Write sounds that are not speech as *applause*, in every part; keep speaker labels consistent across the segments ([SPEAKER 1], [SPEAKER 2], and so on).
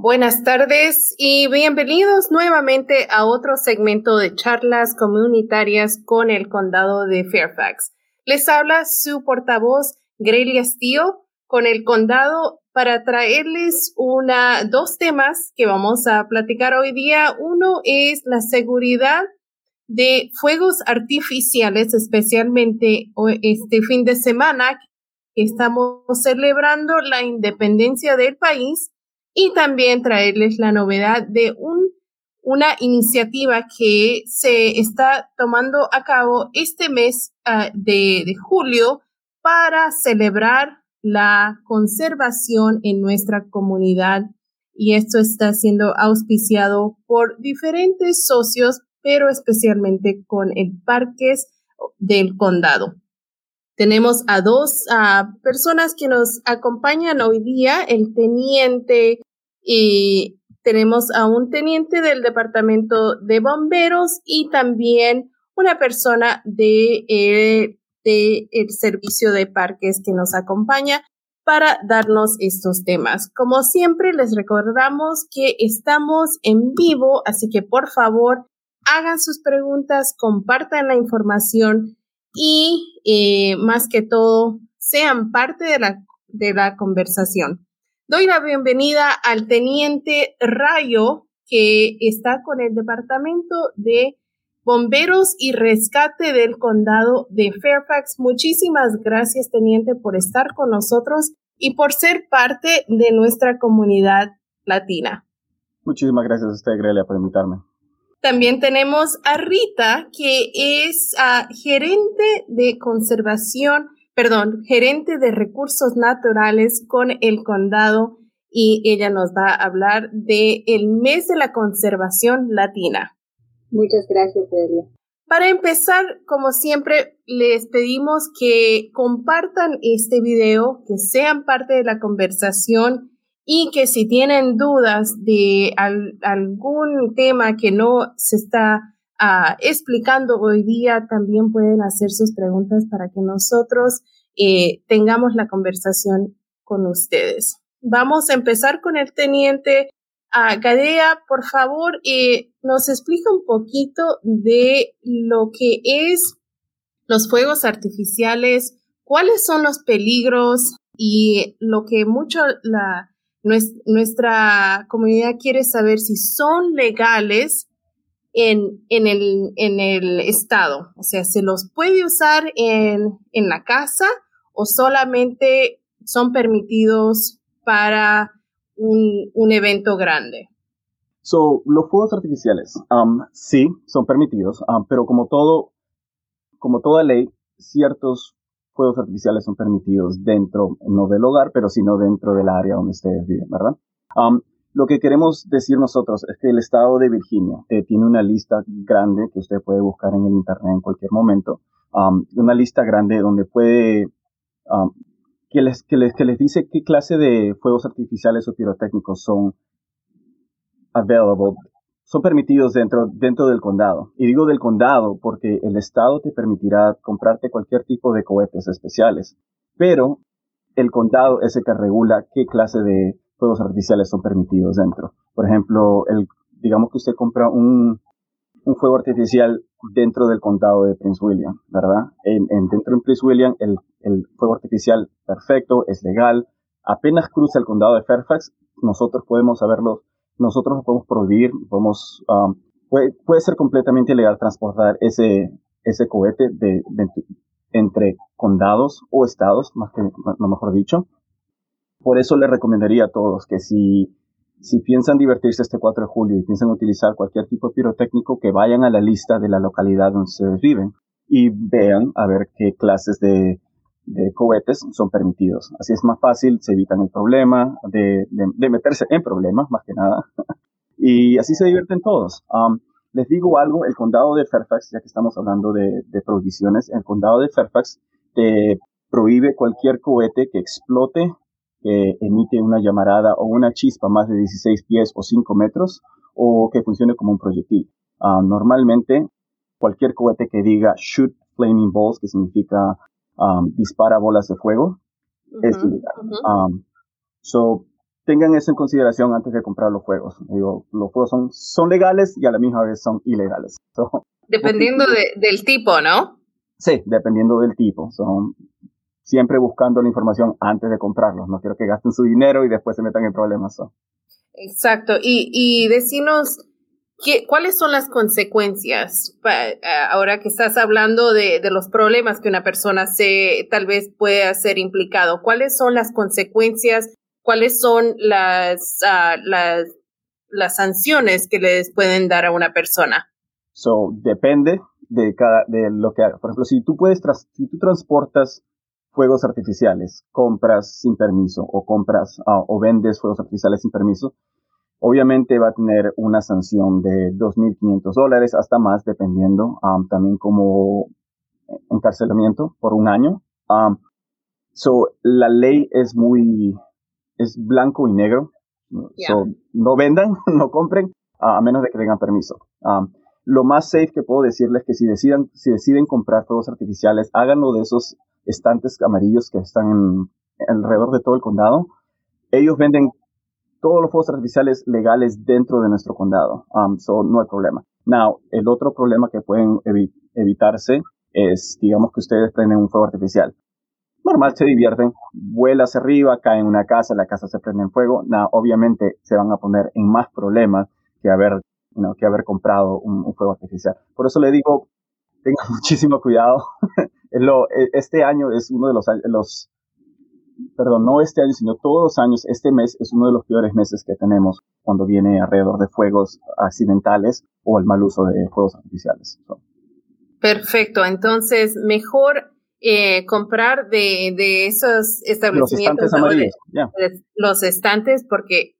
[SPEAKER 1] Buenas tardes y bienvenidos nuevamente a otro segmento de charlas comunitarias con el condado de Fairfax. Les habla su portavoz Grelia Steele con el condado para traerles una, dos temas que vamos a platicar hoy día. Uno es la seguridad de fuegos artificiales, especialmente este fin de semana que estamos celebrando la independencia del país y también traerles la novedad de un, una iniciativa que se está tomando a cabo este mes ah, de, de julio para celebrar la conservación en nuestra comunidad y esto está siendo auspiciado por diferentes socios, pero especialmente con el Parques del Condado. Tenemos a dos personas que nos acompañan hoy día, el teniente y tenemos a un teniente del departamento de bomberos y también una persona de, eh, de el servicio de parques que nos acompaña para darnos estos temas. Como siempre, les recordamos que estamos en vivo, así que por favor hagan sus preguntas, compartan la información y eh, más que todo sean parte de la, de la conversación. Doy la bienvenida al teniente Rayo que está con el Departamento de Bomberos y Rescate del Condado de Fairfax. Muchísimas gracias, teniente, por estar con nosotros y por ser parte de nuestra comunidad latina.
[SPEAKER 2] Muchísimas gracias a usted, Grelia, por invitarme.
[SPEAKER 1] También tenemos a Rita, que es uh, gerente de conservación, perdón, gerente de recursos naturales con el condado y ella nos va a hablar de el mes de la conservación latina.
[SPEAKER 3] Muchas gracias, Delia.
[SPEAKER 1] Para empezar, como siempre, les pedimos que compartan este video, que sean parte de la conversación y que si tienen dudas de algún tema que no se está ah, explicando hoy día, también pueden hacer sus preguntas para que nosotros eh, tengamos la conversación con ustedes. Vamos a empezar con el teniente uh, Gadea. Por favor, nos explica un poquito de lo que es los fuegos artificiales, cuáles son los peligros y lo que mucho la, nuestra comunidad quiere saber si son legales en, en, el, en el estado. O sea, ¿se los puede usar en, en la casa o solamente son permitidos para un, un evento grande?
[SPEAKER 2] So, los fuegos artificiales, um, sí, son permitidos, um, pero como todo, como toda ley, ciertos fuegos artificiales son permitidos dentro, no del hogar, pero sino dentro del área donde ustedes viven, ¿verdad? Um, lo que queremos decir nosotros es que el estado de Virginia eh, tiene una lista grande que usted puede buscar en el internet en cualquier momento, um, una lista grande donde puede, um, que, les, que, les, que les dice qué clase de fuegos artificiales o pirotécnicos son available son permitidos dentro, dentro del condado. Y digo del condado porque el estado te permitirá comprarte cualquier tipo de cohetes especiales, pero el condado es el que regula qué clase de fuegos artificiales son permitidos dentro. Por ejemplo, el, digamos que usted compra un, un fuego artificial dentro del condado de Prince William, ¿verdad? En, en, dentro de Prince William, el, el fuego artificial perfecto es legal. Apenas cruza el condado de Fairfax, nosotros podemos saberlo nosotros no podemos prohibir, podemos, um, puede, puede, ser completamente ilegal transportar ese, ese cohete de, entre condados o estados, más que, lo mejor dicho. Por eso le recomendaría a todos que si, si piensan divertirse este 4 de julio y piensan utilizar cualquier tipo de pirotécnico, que vayan a la lista de la localidad donde ustedes viven y vean a ver qué clases de, de cohetes son permitidos. Así es más fácil, se evitan el problema de, de, meterse en problemas, más que nada. *laughs* y así se divierten todos. Um, les digo algo, el condado de Fairfax, ya que estamos hablando de, de prohibiciones, el condado de Fairfax te prohíbe cualquier cohete que explote, que emite una llamarada o una chispa más de 16 pies o 5 metros, o que funcione como un proyectil. Um, normalmente, cualquier cohete que diga shoot flaming balls, que significa um, dispara bolas de fuego, es ilegal. Um, so, tengan eso en consideración antes de comprar los juegos. Digo, los juegos son, son legales y a la misma vez son ilegales. *laughs*
[SPEAKER 1] dependiendo del tipo, ¿no?
[SPEAKER 2] Sí, dependiendo del tipo. Son siempre buscando la información antes de comprarlos. No quiero que gasten su dinero y después se metan en problemas.
[SPEAKER 1] Exacto. Y, y decinos, ¿qué, ¿cuáles son las consecuencias? Ahora que estás hablando de, los problemas que una persona se tal vez pueda ser implicado, ¿cuáles son las consecuencias cuáles son las, uh, las, las sanciones que les pueden dar a una persona.
[SPEAKER 2] So, depende de cada, de lo que haga. Por ejemplo, si tú puedes, si tú transportas fuegos artificiales, compras sin permiso o compras uh, o vendes fuegos artificiales sin permiso, obviamente va a tener una sanción de 2.500 dólares hasta más, dependiendo um, también como encarcelamiento por un año. Um, so, la ley es muy, es blanco y negro. no vendan, *laughs* no compren, a menos de que tengan permiso. Um, lo más safe que puedo decirles es que si deciden, si deciden comprar fuegos artificiales, háganlo de esos estantes amarillos que están en, alrededor de todo el condado. Ellos venden todos los fuegos artificiales legales dentro de nuestro condado. Um, so no hay problema. Now, el otro problema que pueden evitarse es, digamos que ustedes prenden un fuego artificial normal se divierten, vuela hacia arriba, cae en una casa, la casa se prende en fuego, nada, obviamente se van a poner en más problemas que haber, que haber comprado un, fuego artificial. Por eso le digo, tenga *laughs* muchísimo cuidado. *laughs* E, este año es uno de los, los, perdón, no este año, sino todos los años, este mes es uno de los peores meses que tenemos cuando viene alrededor de fuegos accidentales o el mal uso de fuegos artificiales.
[SPEAKER 1] Perfecto, entonces mejor eh, comprar de, de, esos establecimientos. Los estantes amarillos, Los estantes, porque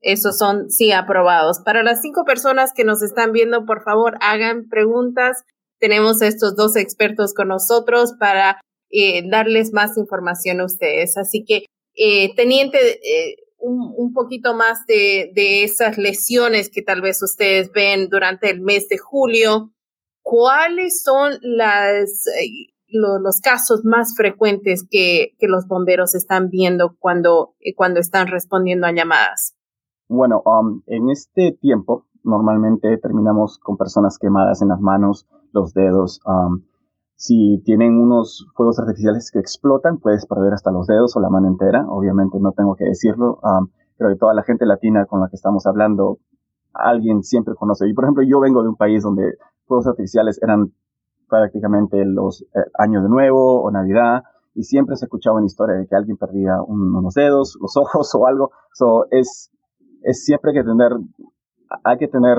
[SPEAKER 1] esos son sí aprobados. Para las cinco personas que nos están viendo, por favor, hagan preguntas. Tenemos a estos dos expertos con nosotros para eh, darles más información a ustedes. Así que, eh, teniente, eh, un, poquito más de, esas lesiones que tal vez ustedes ven durante el mes de julio. ¿Cuáles son las los casos más frecuentes que, los bomberos están viendo cuando, eh, cuando están respondiendo a llamadas?
[SPEAKER 2] Bueno, um, en este tiempo normalmente terminamos con personas quemadas en las manos, los dedos. Um, si tienen unos fuegos artificiales que explotan, puedes perder hasta los dedos o la mano entera. Obviamente no tengo que decirlo. Um, creo que toda la gente latina con la que estamos hablando, alguien siempre conoce. Y por ejemplo, yo vengo de un país donde fuegos artificiales eran prácticamente los eh, años de nuevo o Navidad y siempre se escuchaba una historia de que alguien perdía unos dedos, los *laughs* ojos o algo. So, es, es siempre que tener, hay que tener,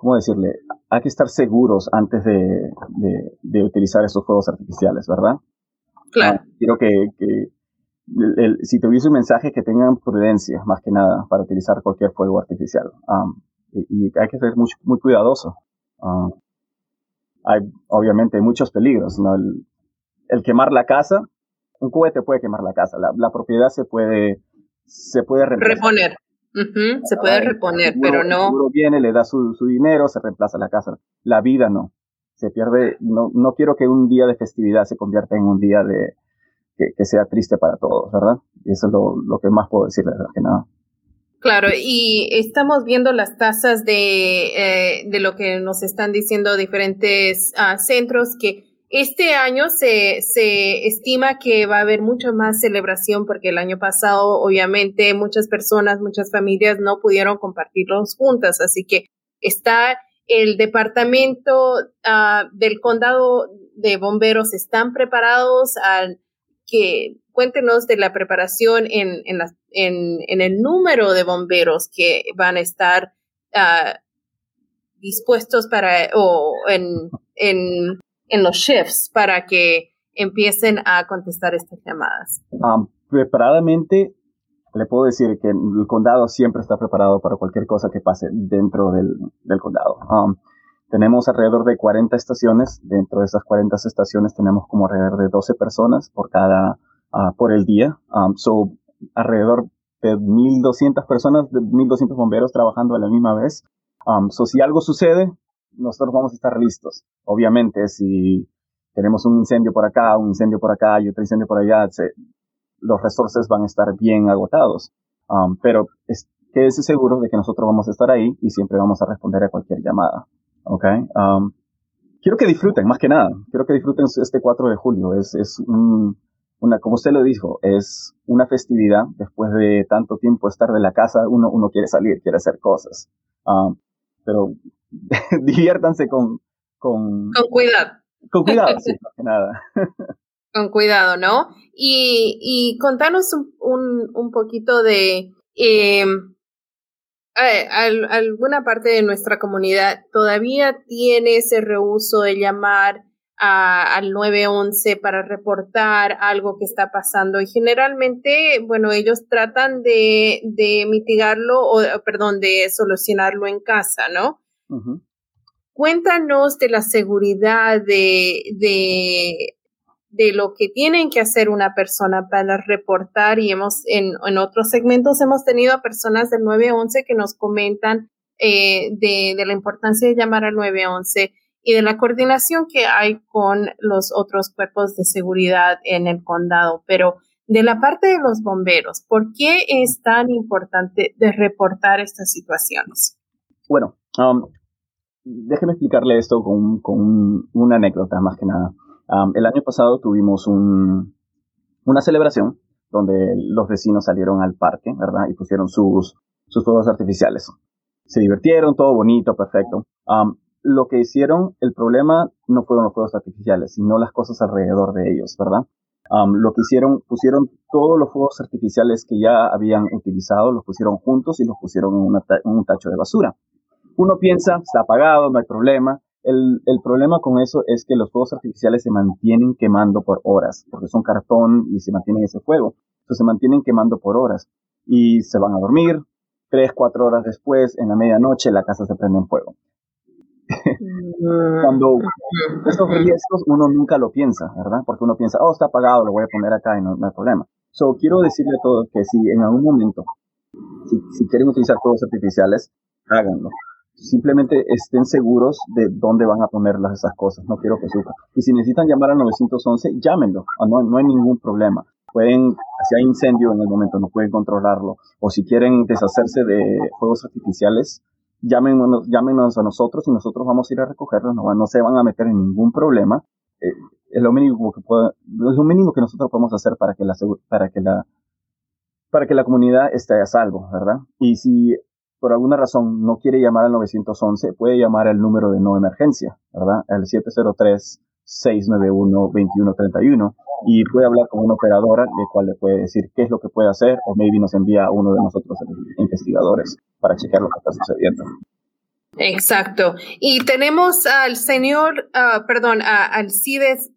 [SPEAKER 2] ¿cómo decirle? Hay que estar seguros antes de, de, utilizar esos fuegos artificiales, ¿verdad?
[SPEAKER 1] Claro.
[SPEAKER 2] Ah, quiero que, que el, si tuviese un mensaje que tengan prudencia, más que nada, para utilizar cualquier fuego artificial. Um, y, hay que ser muy, muy cuidadoso. Uh, hay obviamente muchos peligros, ¿no? El, quemar la casa, un cohete puede quemar la casa, la, propiedad se puede, se puede
[SPEAKER 1] reponer. Se puede reponer, pero no.
[SPEAKER 2] El viene, le da su, su, dinero, se reemplaza la casa. La vida no. Se pierde. No, no quiero que un día de festividad se convierta en un día de que, que sea triste para todos, ¿verdad? Y eso es lo, lo que más puedo decirles, que nada.
[SPEAKER 1] Claro, y estamos viendo las tasas de, eh, de lo que nos están diciendo diferentes uh, centros que este año se, se estima que va a haber mucha más celebración porque el año pasado obviamente muchas personas, muchas familias no pudieron compartirlos juntas, así que está el departamento uh, del condado de bomberos están preparados al que cuéntenos de la preparación en, en, en, el número de bomberos que van a estar uh, dispuestos para, o en, en, en, los shifts para que empiecen a contestar estas llamadas.
[SPEAKER 2] Um, preparadamente, le puedo decir que el condado siempre está preparado para cualquier cosa que pase dentro del, del condado. Um, tenemos alrededor de 40 estaciones. Dentro de esas 40 estaciones tenemos como alrededor de 12 personas por cada, uh, por el día. Um, so, alrededor de 1.200 personas, de 1.200 bomberos trabajando a la misma vez. Um, so, si algo sucede, nosotros vamos a estar listos. Obviamente, si tenemos un incendio por acá, un incendio por acá y otro incendio por allá, se, los resources van a estar bien agotados. Um, pero es, quédese seguro de que nosotros vamos a estar ahí y siempre vamos a responder a cualquier llamada. ¿Ok? Um, quiero que disfruten, más que nada. Quiero que disfruten este 4 de julio. Es, es un, una, como usted lo dijo, es una festividad. Después de tanto tiempo estar de la casa, uno, uno quiere salir, quiere hacer cosas. Um, pero *laughs* diviértanse con, con...
[SPEAKER 1] Con cuidado.
[SPEAKER 2] Con cuidado, sí, *laughs* más que nada.
[SPEAKER 1] con cuidado, ¿no? Y, y contanos un, un, un poquito de eh, alguna parte de nuestra comunidad todavía tiene ese reuso de llamar al 911 para reportar algo que está pasando y generalmente, bueno, ellos tratan de, de mitigarlo o, perdón, de solucionarlo en casa, ¿no? Cuéntanos de la seguridad de, de de lo que tienen que hacer una persona para reportar y hemos en, en otros segmentos hemos tenido a personas del 911 que nos comentan eh, de, de, la importancia de llamar al 911 y de la coordinación que hay con los otros cuerpos de seguridad en el condado. Pero de la parte de los bomberos, ¿por qué es tan importante de reportar estas situaciones?
[SPEAKER 2] Bueno, um, déjeme explicarle esto con, con una anécdota más que nada el año pasado tuvimos un, una celebración donde los vecinos salieron al parque, ¿verdad? Y pusieron sus, sus fuegos artificiales. Se divirtieron, todo bonito, perfecto. lo que hicieron, el problema no fueron los fuegos artificiales, sino las cosas alrededor de ellos, ¿verdad? lo que hicieron, pusieron todos los fuegos artificiales que ya habían utilizado, los pusieron juntos y los pusieron en un tacho de basura. Uno piensa, está apagado, no hay problema, el, el, problema con eso es que los fuegos artificiales se mantienen quemando por horas, porque son cartón y se mantienen ese fuego. Entonces se mantienen quemando por horas y se van a dormir. Tres, cuatro horas después, en la medianoche, la casa se prende en fuego. Cuando esos riesgos uno nunca lo piensa, ¿verdad? Porque uno piensa, oh, está apagado, lo voy a poner acá y no, hay problema. So, quiero decirle a todos que si en algún momento, si, si quieren utilizar fuegos artificiales, háganlo simplemente estén seguros de dónde van a ponerlas esas cosas. No quiero que sufran. Y si necesitan llamar al 911, llámenlo. Ah, no, no hay ningún problema. Pueden, si hay incendio en el momento, no pueden controlarlo. O si quieren deshacerse de fuegos artificiales, llámenos, llámenos a nosotros y nosotros vamos a ir a recogerlos. No, no se van a meter en ningún problema. Eh, es lo mínimo que pueda, es lo mínimo que nosotros podemos hacer para que la, para que la, para que la comunidad esté a salvo, ¿verdad? Y si por alguna razón no quiere llamar al 911, puede llamar al número de no emergencia, ¿verdad? El 703-691-2131 y puede hablar con una operadora, de cual le puede decir qué es lo que puede hacer o maybe nos envía a uno de nosotros investigadores para chequear lo que está sucediendo.
[SPEAKER 1] Exacto. Y tenemos al señor, uh, perdón, a Alcides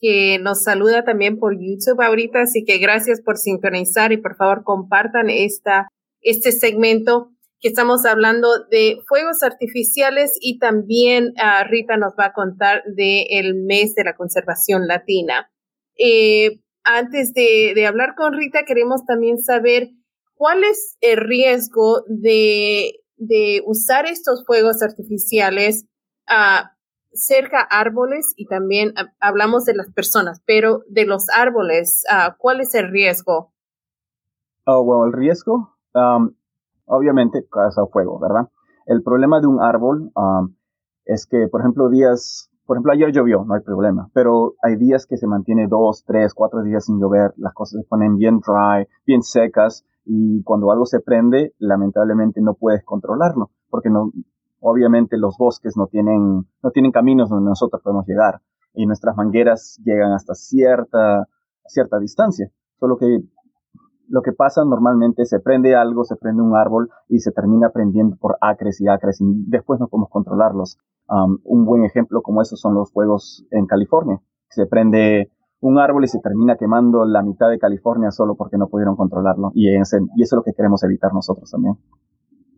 [SPEAKER 1] que nos saluda también por YouTube ahorita, así que gracias por sintonizar y por favor compartan esta, este segmento que estamos hablando de fuegos artificiales y también uh, Rita nos va a contar del el mes de la conservación latina. Eh, antes de, de, hablar con Rita, queremos también saber cuál es el riesgo de, de usar estos fuegos artificiales uh, cerca a árboles y también uh, hablamos de las personas, pero de los árboles, ¿cuál es el riesgo?
[SPEAKER 2] Oh, bueno, el riesgo um, obviamente casa fuego, ¿verdad? El problema de un árbol um, es que, por ejemplo, días, por ejemplo, ayer llovió, no hay problema, pero hay días que se mantiene dos, tres, cuatro días sin llover, las cosas se ponen bien dry, bien secas, y cuando algo se prende, lamentablemente no puedes controlarlo, porque no, obviamente los bosques no tienen, no tienen caminos donde nosotros podemos llegar, y nuestras mangueras llegan hasta cierta, cierta distancia. Solo que lo que pasa normalmente se prende algo, se prende un árbol y se termina prendiendo por acres y acres y después no podemos controlarlos. Um, un buen ejemplo como eso son los fuegos en California. Se prende un árbol y se termina quemando la mitad de California solo porque no pudieron controlarlo. Y, y eso es lo que queremos evitar nosotros también.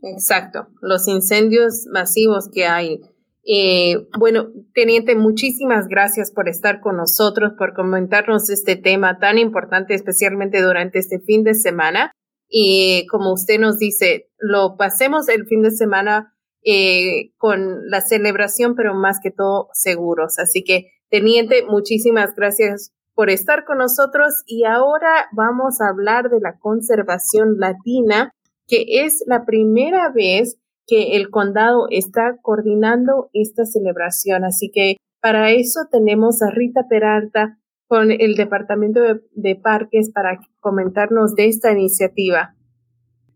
[SPEAKER 1] Exacto. Los incendios masivos que hay eh, bueno, teniente, muchísimas gracias por estar con nosotros, por comentarnos este tema tan importante, especialmente durante este fin de semana. Y como usted nos dice, lo pasemos el fin de semana eh, con la celebración, pero más que todo seguros. Así que, teniente, muchísimas gracias por estar con nosotros y ahora vamos a hablar de la conservación latina, que es la primera vez que el condado está coordinando esta celebración. Así que para eso tenemos a Rita Peralta con el Departamento de, Parques para comentarnos de esta iniciativa.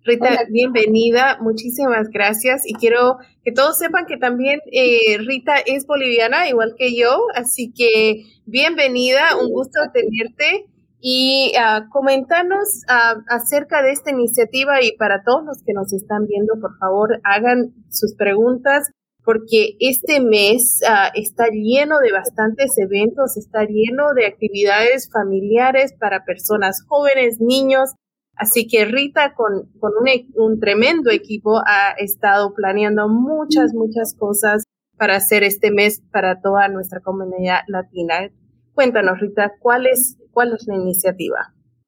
[SPEAKER 1] Rita, bienvenida, muchísimas gracias y quiero que todos sepan que también eh, Rita es boliviana, igual que yo, así que bienvenida, un gusto tenerte y uh, comentarnos ah, acerca de esta iniciativa y para todos los que nos están viendo, por favor, hagan sus preguntas porque este mes ah, está lleno de bastantes eventos, está lleno de actividades familiares para personas jóvenes, niños, Así que Rita con, con un, e, un, tremendo equipo ha estado planeando muchas, muchas cosas para hacer este mes para toda nuestra comunidad latina. Cuéntanos, Rita, ¿cuál es, cuál es la iniciativa?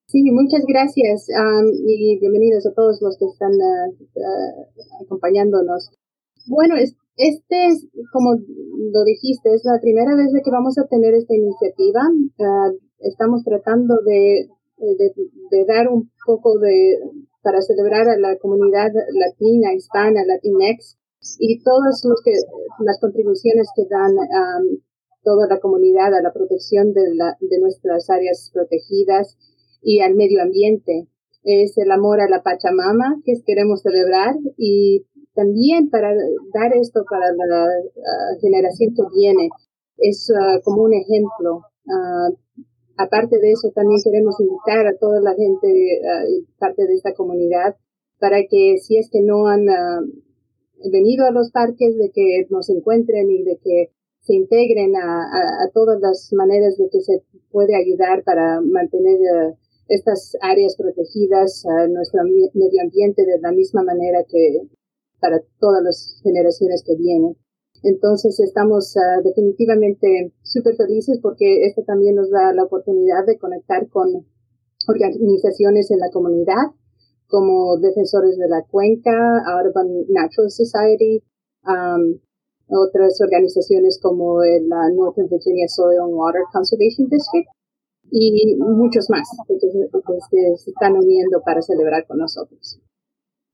[SPEAKER 3] Sí, muchas gracias y bienvenidos a todos los que están ah, acompañándonos. Bueno, este es, como lo dijiste, es la primera vez que vamos a tener esta iniciativa. Ah, estamos tratando de de, de, dar un poco de, para celebrar a la comunidad latina, hispana, latinex, y todas los que, las contribuciones que dan um, toda la comunidad a la protección de, la, de nuestras áreas protegidas y al medio ambiente. Es el amor a la Pachamama que queremos celebrar y también para dar esto para la, generación que viene. Es uh, como un ejemplo. Uh, Aparte de eso, también queremos invitar a toda la gente, uh, parte de esta comunidad, para que si es que no han ah, venido a los parques, de que nos encuentren y de que se integren a, a, todas las maneras de que se puede ayudar para mantener ah, estas áreas protegidas, a nuestro medio ambiente de la misma manera que para todas las generaciones que vienen. Entonces estamos uh, definitivamente súper felices porque esto también nos da la oportunidad de conectar con organizaciones en la comunidad como Defensores de la Cuenca, Urban Natural Society, um, otras organizaciones como el Northern Virginia Soil and Water Conservation District y muchos más que, que se están uniendo para celebrar con nosotros.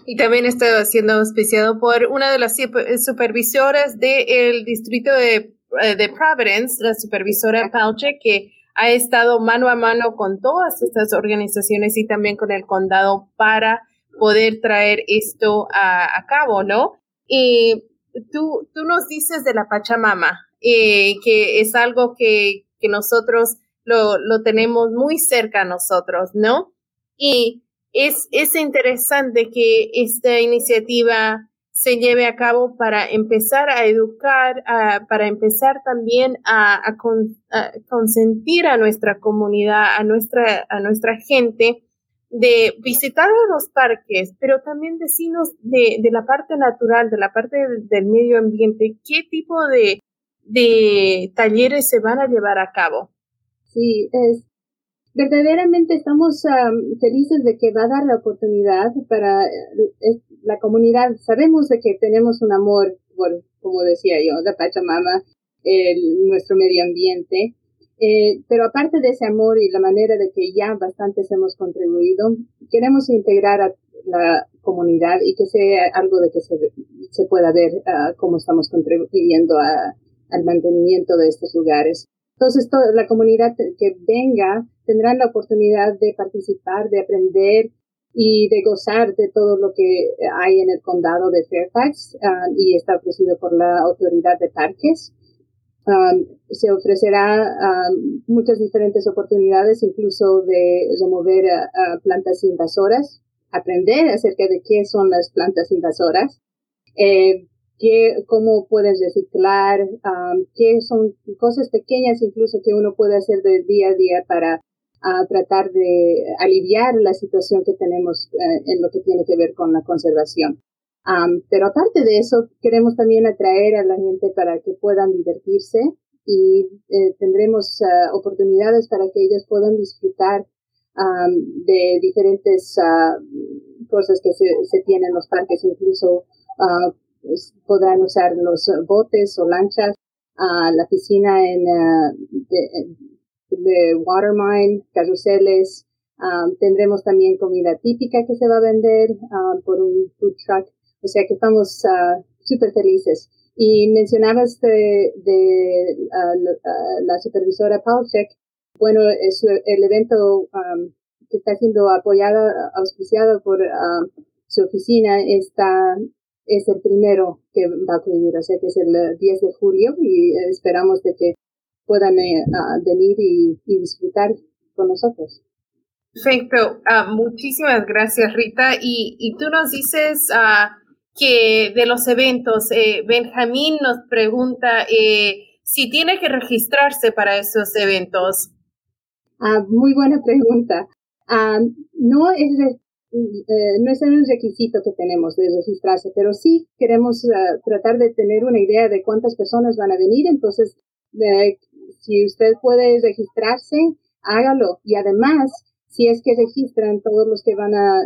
[SPEAKER 1] Y también está siendo auspiciado por una de las supervisoras del distrito de, eh, de, Providence, la supervisora Pauche, que ha estado mano a mano con todas estas organizaciones y también con el condado para poder traer esto a, cabo, ¿no? Y tú, tú nos dices de la Pachamama, eh, que es algo que, que nosotros lo, lo tenemos muy cerca a nosotros, ¿no? Y es, es interesante que esta iniciativa se lleve a cabo para empezar a educar, para empezar también a, consentir a nuestra comunidad, a nuestra, a nuestra gente de visitar los parques, pero también decirnos de, de la parte natural, de la parte del, medio ambiente, qué tipo de, de talleres se van a llevar a cabo.
[SPEAKER 3] Sí, es, verdaderamente estamos felices de que va a dar la oportunidad para eh, la comunidad. Sabemos de que tenemos un amor por, como decía yo, la Pachamama, el, nuestro medio ambiente. Eh, pero aparte de ese amor y la manera de que ya bastantes hemos contribuido, queremos integrar a la comunidad y que sea algo de que se, se pueda ver uh, cómo estamos contribuyendo a, al mantenimiento de estos lugares. Entonces, toda la comunidad que venga tendrán la oportunidad de participar, de aprender y de gozar de todo lo que hay en el condado de Fairfax um, y está ofrecido por la autoridad de parques. Um, se ofrecerá um, muchas diferentes oportunidades, incluso de remover uh, plantas invasoras, aprender acerca de qué son las plantas invasoras, eh, qué, cómo puedes reciclar, qué son cosas pequeñas incluso que uno puede hacer de día a día para tratar de aliviar la situación que tenemos uh, en lo que tiene que ver con la conservación. Um, pero aparte de eso, queremos también atraer a la gente para que puedan divertirse y eh, tendremos uh, oportunidades para que ellos puedan disfrutar um, de diferentes cosas que se, se tienen en los parques, incluso pues, podrán usar los botes o lanchas la piscina en, uh, de, de watermine, carruseles, um, tendremos también comida típica que se va a vender um, por un food truck. O sea que estamos uh, súper felices. Y mencionabas de, uh, la supervisora Palchek. Bueno, el evento um, que está siendo apoyada, auspiciado por su oficina, está es el primero que va a acudir, o sea que es el 10 de julio y esperamos de que puedan eh, venir y, disfrutar con nosotros.
[SPEAKER 1] Perfecto, ah, muchísimas gracias Rita. Y, y tú nos dices uh, que de los eventos, eh, Benjamín nos pregunta eh, si tiene que registrarse para esos eventos.
[SPEAKER 3] Ah, muy buena pregunta. no es eh, no es un requisito que tenemos de registrarse, pero sí queremos uh, tratar de tener una idea de cuántas personas van a venir. Entonces, eh, si usted puede registrarse, hágalo. Y además, si es que registran todos los que van a,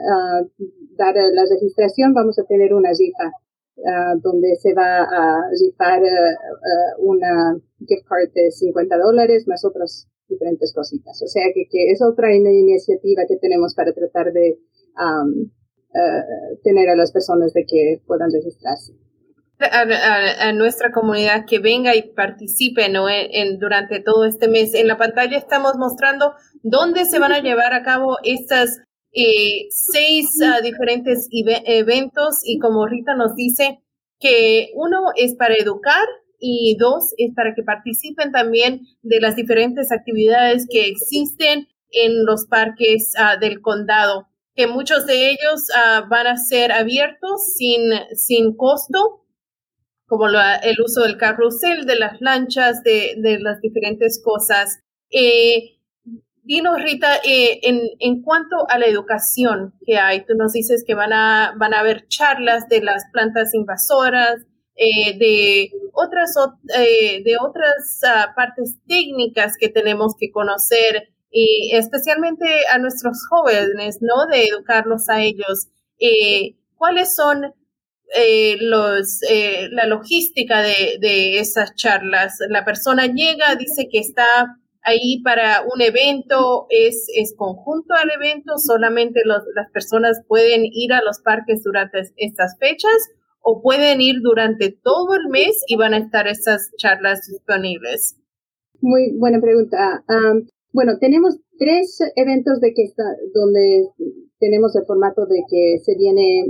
[SPEAKER 3] dar la registración, vamos a tener una rifa uh, donde se va a rifar uh, una gift card de 50 dólares más otras diferentes cositas. O sea que es otra iniciativa que tenemos para tratar de tener a las personas de que puedan registrarse.
[SPEAKER 1] A, nuestra comunidad que venga y participe ¿no? en, durante todo este mes. En la pantalla estamos mostrando dónde se van a llevar a cabo estas eh, seis ah, diferentes eventos y como Rita nos dice, que uno es para educar y dos es para que participen también de las diferentes actividades que existen en los parques ah, del condado que muchos de ellos uh, van a ser abiertos sin, sin costo, como el uso del carrusel, de las lanchas, de, de las diferentes cosas. Eh, dinos, Rita, eh, en, en, cuanto a la educación que hay, tú nos dices que van a, van a haber charlas de las plantas invasoras, eh, de otras, eh, de otras uh, partes técnicas que tenemos que conocer y especialmente a nuestros jóvenes, ¿no? De educarlos a ellos. Eh, ¿Cuáles son eh, los, eh, la logística de, de esas charlas? La persona llega, dice que está ahí para un evento, ¿es, es conjunto al evento? ¿Solamente las personas pueden ir a los parques durante estas fechas? ¿O pueden ir durante todo el mes y van a estar esas charlas disponibles?
[SPEAKER 3] Muy buena pregunta. Bueno, tenemos tres eventos de que está, donde tenemos el formato de que se viene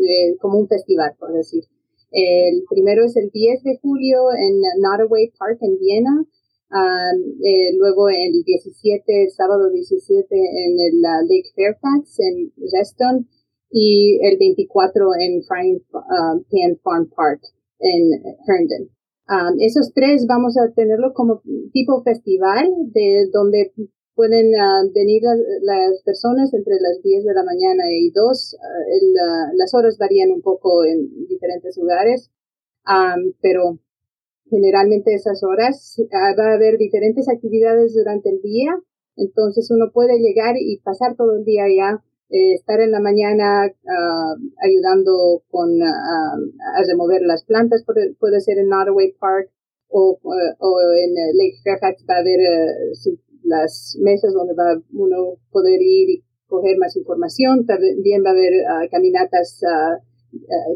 [SPEAKER 3] eh, como un festival, por decir. El primero es el 10 de julio en Nottoway Park en Viena. Eh, luego el 17, sábado 17 en el Lake Fairfax en Reston y el 24 en Frying Pan Farm Park en Herndon. Um, esos tres vamos a tenerlo como tipo festival de donde pueden uh, venir las, personas entre las 10 de la mañana y 2. Uh, las horas varían un poco en diferentes lugares, um, pero generalmente esas horas uh, va a haber diferentes actividades durante el día. Entonces uno puede llegar y pasar todo el día allá eh, estar en la mañana uh, ayudando con uh, a remover las plantas, puede, ser en Nottoway Park o, o en Lake Fairfax va a haber las mesas donde va uno poder ir y coger más información. También va a haber caminatas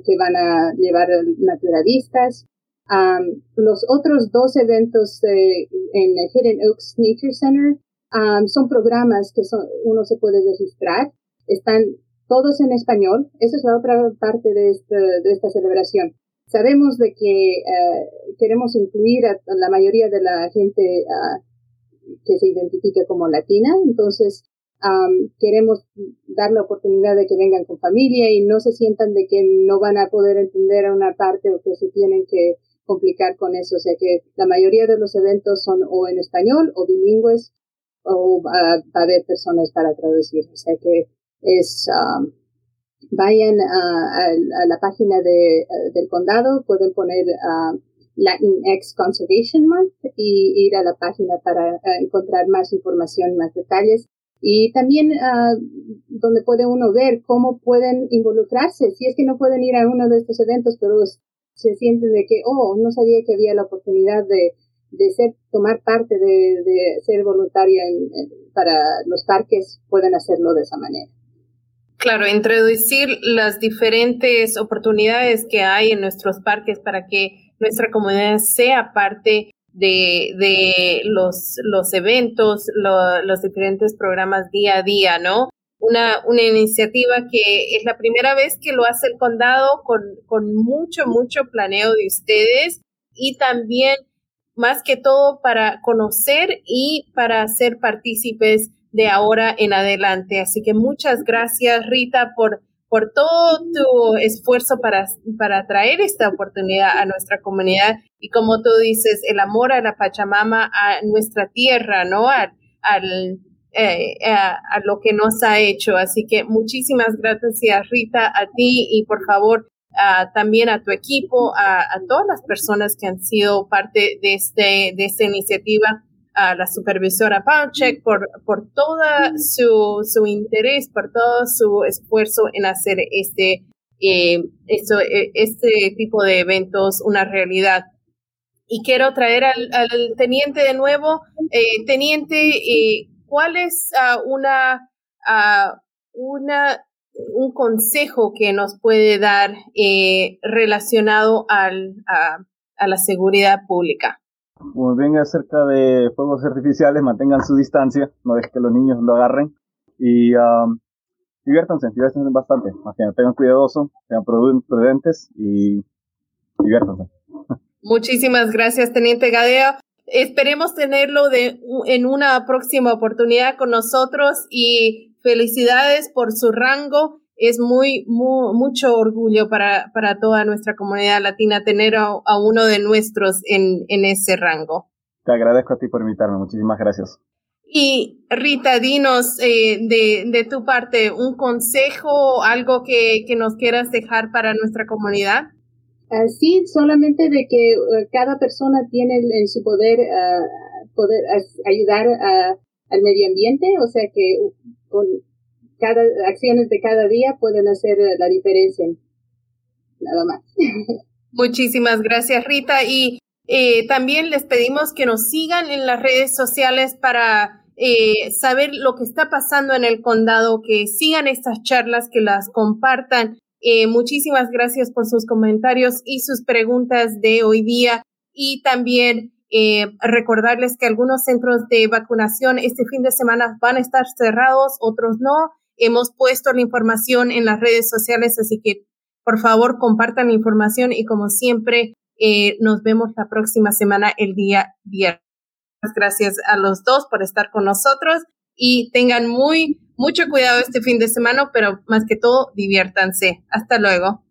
[SPEAKER 3] que van a llevar naturalistas. Um, los otros dos eventos eh, en Hidden Oaks Nature Center um, son programas que son, uno se puede registrar están todos en español. Esa es la otra parte de, este, de esta celebración. Sabemos de que eh, queremos incluir a, la mayoría de la gente uh, que se identifique como latina, entonces um, queremos dar la oportunidad de que vengan con familia y no se sientan de que no van a poder entender a una parte o que se tienen que complicar con eso. O sea que la mayoría de los eventos son o en español o bilingües o uh, va a haber personas para traducir. O sea que es um, vayan a, la página de, del condado, pueden poner uh, Latinx Conservation Month y ir a la página para uh, encontrar más información, más detalles. Y también uh, donde puede uno ver cómo pueden involucrarse. Si es que no pueden ir a uno de estos eventos, pero se sienten de que, oh, no sabía que había la oportunidad de de ser, tomar parte de, de ser voluntario para los parques, pueden hacerlo de esa manera.
[SPEAKER 1] Claro, introducir las diferentes oportunidades que hay en nuestros parques para que nuestra comunidad sea parte de, de los, los eventos, los diferentes programas día a día, ¿no? Una, una iniciativa que es la primera vez que lo hace el condado con, con mucho, mucho planeo de ustedes y también más que todo para conocer y para ser partícipes de ahora en adelante. Así que muchas gracias, Rita, por, por todo tu esfuerzo para, para traer esta oportunidad a nuestra comunidad. Y como tú dices, el amor a la Pachamama, a nuestra tierra, ¿no? Al, eh, a, lo que nos ha hecho. Así que muchísimas gracias, Rita, a ti y por favor también a tu equipo, a, a, todas las personas que han sido parte de, este, de esta iniciativa, a la supervisora Pauchek por, por todo su, su interés, por todo su esfuerzo en hacer este, eh, eh, este tipo de eventos una realidad. Y quiero traer al, al teniente de nuevo. Eh, teniente, eh, ¿cuál es uh, una, uh, una un consejo que nos puede dar eh, relacionado al, a, la seguridad pública?
[SPEAKER 2] Muy bien, acerca de fuegos artificiales, mantengan su distancia, no dejen que los niños lo agarren y um, diviértanse, diviértanse bastante, más que tengan cuidadoso, sean prudentes y diviértanse.
[SPEAKER 1] Muchísimas gracias, Teniente Gadea. Esperemos tenerlo de, en una próxima oportunidad con nosotros y Felicidades por su rango. Es muy, mucho orgullo para, para, toda nuestra comunidad latina tener a, uno de nuestros en, en, ese rango.
[SPEAKER 2] Te agradezco a ti por invitarme. Muchísimas gracias.
[SPEAKER 1] Y Rita, dinos eh, de, de, tu parte un consejo, algo que, que, nos quieras dejar para nuestra comunidad.
[SPEAKER 3] Uh, sí, solamente de que uh, cada persona tiene en su poder, uh, poder ayudar al medio ambiente, o sea que con cada acciones de cada día pueden hacer eh, la diferencia. Nada más. *laughs*
[SPEAKER 1] Muchísimas gracias, Rita. Y eh, también les pedimos que nos sigan en las redes sociales para eh, saber lo que está pasando en el condado, que sigan estas charlas, que las compartan. muchísimas gracias por sus comentarios y sus preguntas de hoy día. Y también eh, recordarles que algunos centros de vacunación este fin de semana van a estar cerrados, otros no. Hemos puesto la información en las redes sociales, así que por favor compartan la información y como siempre eh, nos vemos la próxima semana el día viernes. Gracias a los dos por estar con nosotros y tengan muy mucho cuidado este fin de semana, pero más que todo diviértanse. Hasta luego.